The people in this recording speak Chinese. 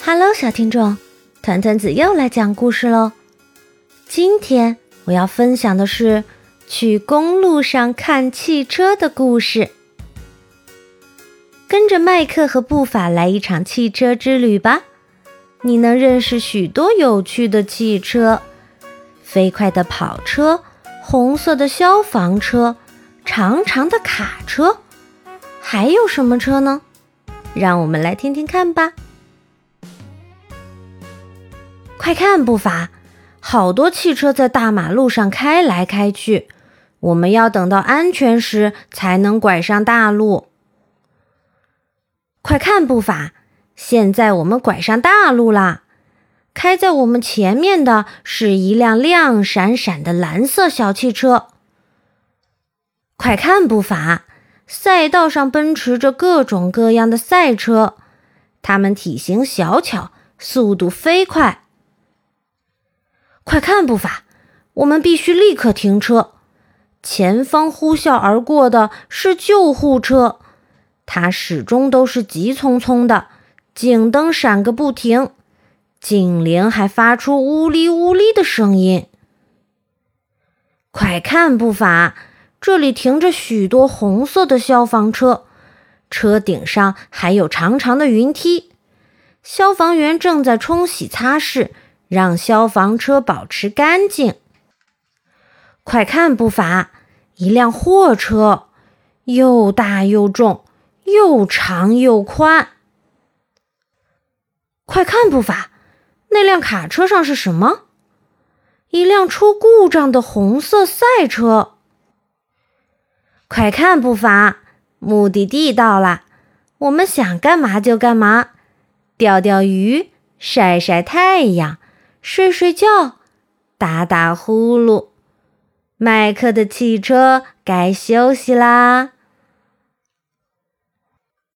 Hello，小听众，团团子又来讲故事喽。今天我要分享的是去公路上看汽车的故事。跟着麦克和布法来一场汽车之旅吧，你能认识许多有趣的汽车：飞快的跑车、红色的消防车、长长的卡车，还有什么车呢？让我们来听听看吧。快看，步伐！好多汽车在大马路上开来开去，我们要等到安全时才能拐上大路。快看，步伐！现在我们拐上大路啦！开在我们前面的是一辆亮闪闪的蓝色小汽车。快看，步伐！赛道上奔驰着各种各样的赛车，它们体型小巧，速度飞快。快看，步伐！我们必须立刻停车。前方呼啸而过的是救护车，它始终都是急匆匆的，警灯闪个不停，警铃还发出呜哩呜哩的声音。快看，步伐！这里停着许多红色的消防车，车顶上还有长长的云梯，消防员正在冲洗擦拭。让消防车保持干净。快看，步伐！一辆货车，又大又重，又长又宽。快看，步伐！那辆卡车上是什么？一辆出故障的红色赛车。快看，步伐！目的地到了，我们想干嘛就干嘛，钓钓鱼，晒晒太阳。睡睡觉，打打呼噜，麦克的汽车该休息啦。